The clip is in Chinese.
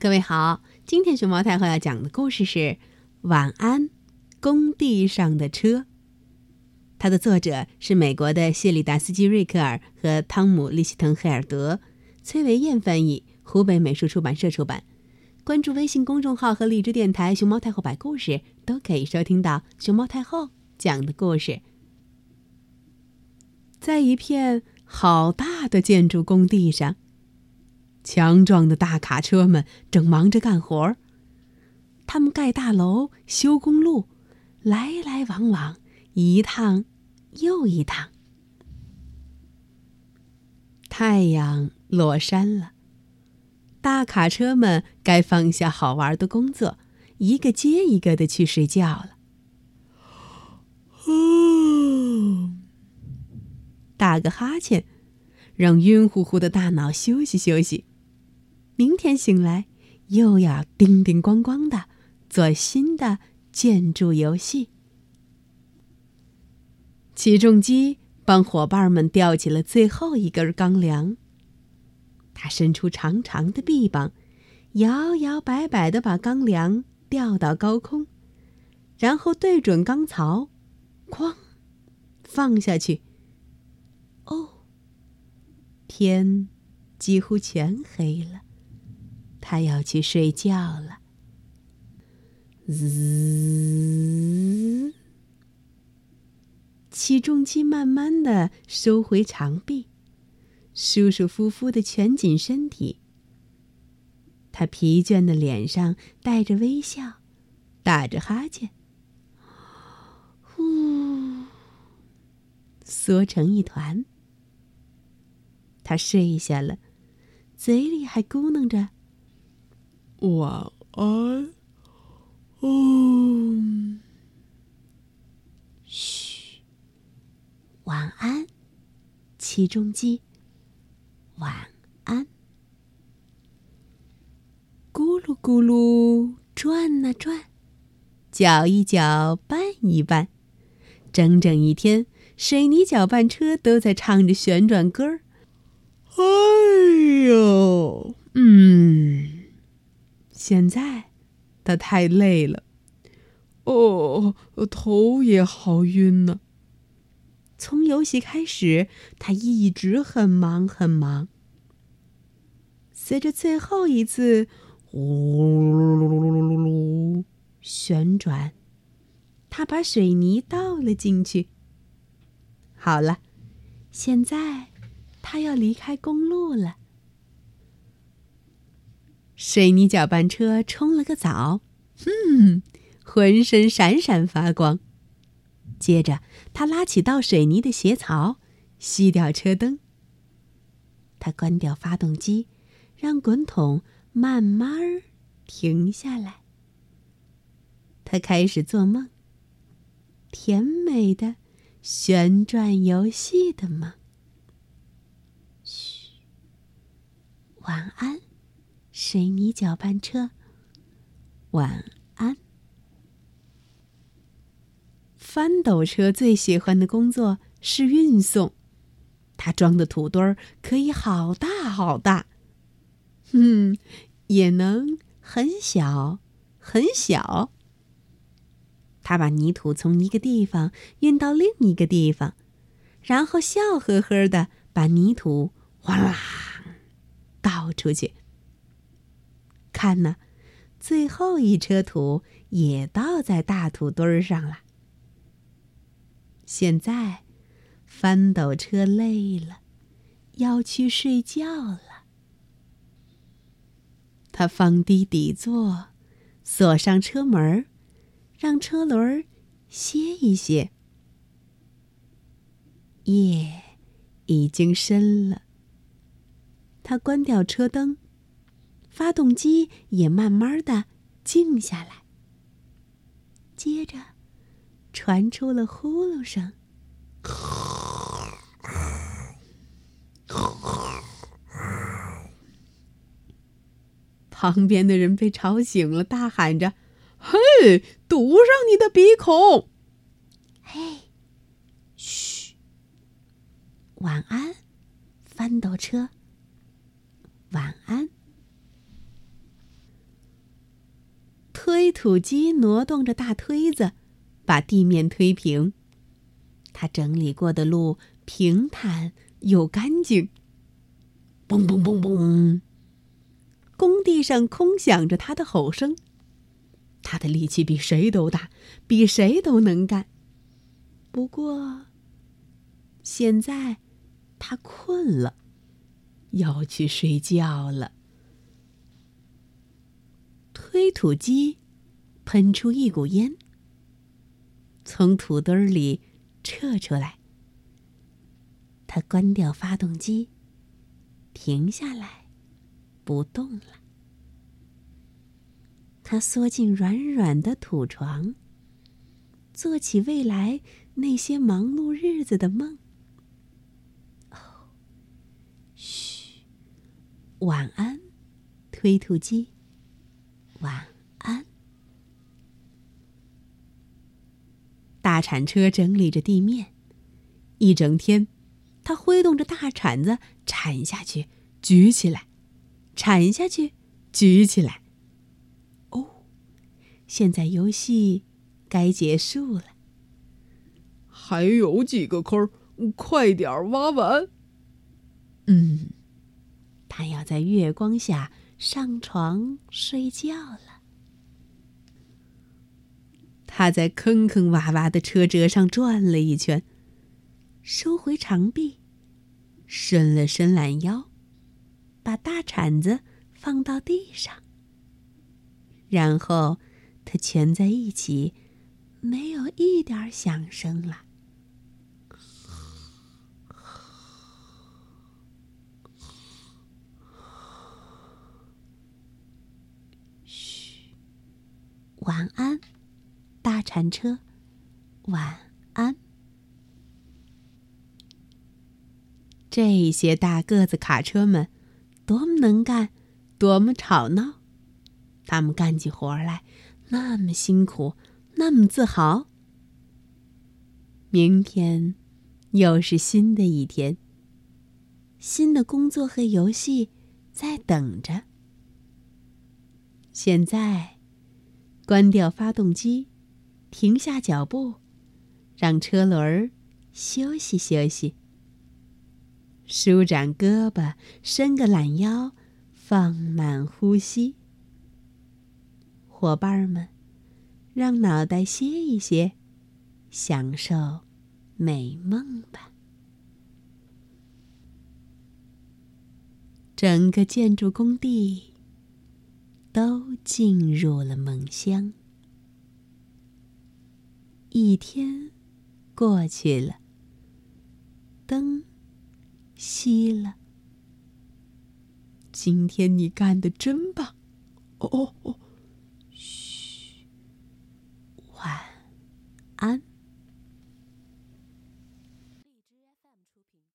各位好，今天熊猫太后要讲的故事是《晚安，工地上的车》。它的作者是美国的谢里达斯基·瑞克尔和汤姆·利希滕·黑尔德，崔维燕翻译，湖北美术出版社出版。关注微信公众号和荔枝电台“熊猫太后摆故事”，都可以收听到熊猫太后讲的故事。在一片好大的建筑工地上。强壮的大卡车们正忙着干活儿。他们盖大楼、修公路，来来往往，一趟又一趟。太阳落山了，大卡车们该放下好玩的工作，一个接一个的去睡觉了。打个哈欠，让晕乎乎的大脑休息休息。明天醒来，又要叮叮咣咣的做新的建筑游戏。起重机帮伙伴们吊起了最后一根钢梁。他伸出长长的臂膀，摇摇摆摆的把钢梁吊到高空，然后对准钢槽，哐，放下去。哦，天几乎全黑了。他要去睡觉了。滋，起重机慢慢的收回长臂，舒舒服服的蜷紧身体。他疲倦的脸上带着微笑，打着哈欠，呼，缩成一团。他睡下了，嘴里还咕哝着。晚安，哦，嘘，晚安，起重机。晚安，咕噜咕噜转啊转，搅一搅拌一拌，整整一天，水泥搅拌车都在唱着旋转歌儿。哎呦，嗯。现在，他太累了，哦，头也好晕呢。从游戏开始，他一直很忙很忙。随着最后一次呼噜噜噜噜噜噜旋转，他把水泥倒了进去。好了，现在他要离开公路了。水泥搅拌车冲了个澡，哼，浑身闪闪发光。接着，他拉起倒水泥的斜槽，熄掉车灯。他关掉发动机，让滚筒慢慢停下来。他开始做梦，甜美的旋转游戏的梦。嘘，晚安。水泥搅拌车，晚安。翻斗车最喜欢的工作是运送，它装的土堆儿可以好大好大，嗯，也能很小很小。他把泥土从一个地方运到另一个地方，然后笑呵呵的把泥土哗啦倒出去。看呢，最后一车土也倒在大土堆上了。现在，翻斗车累了，要去睡觉了。他放低底座，锁上车门，让车轮歇一歇。夜已经深了，他关掉车灯。发动机也慢慢的静下来，接着传出了呼噜声。旁边的人被吵醒了，大喊着：“嘿，堵上你的鼻孔！”嘿，嘘，晚安，翻斗车。晚安。推土机挪动着大推子，把地面推平。他整理过的路平坦又干净。嘣嘣嘣嘣！工地上空响着他的吼声。他的力气比谁都大，比谁都能干。不过，现在他困了，要去睡觉了。推土机喷出一股烟，从土堆里撤出来。他关掉发动机，停下来，不动了。他缩进软软的土床，做起未来那些忙碌日子的梦。哦，嘘，晚安，推土机。晚安。大铲车整理着地面，一整天，他挥动着大铲子铲下去，举起来，铲下去，举起来。哦，现在游戏该结束了。还有几个坑，快点挖完。嗯，他要在月光下。上床睡觉了。他在坑坑洼洼的车辙上转了一圈，收回长臂，伸了伸懒腰，把大铲子放到地上，然后他蜷在一起，没有一点响声了。晚安，大铲车。晚安。这些大个子卡车们，多么能干，多么吵闹！他们干起活来那么辛苦，那么自豪。明天又是新的一天，新的工作和游戏在等着。现在。关掉发动机，停下脚步，让车轮休息休息。舒展胳膊，伸个懒腰，放慢呼吸。伙伴们，让脑袋歇一歇，享受美梦吧。整个建筑工地。都进入了梦乡。一天过去了，灯熄了。今天你干的真棒！哦哦哦，嘘，晚安。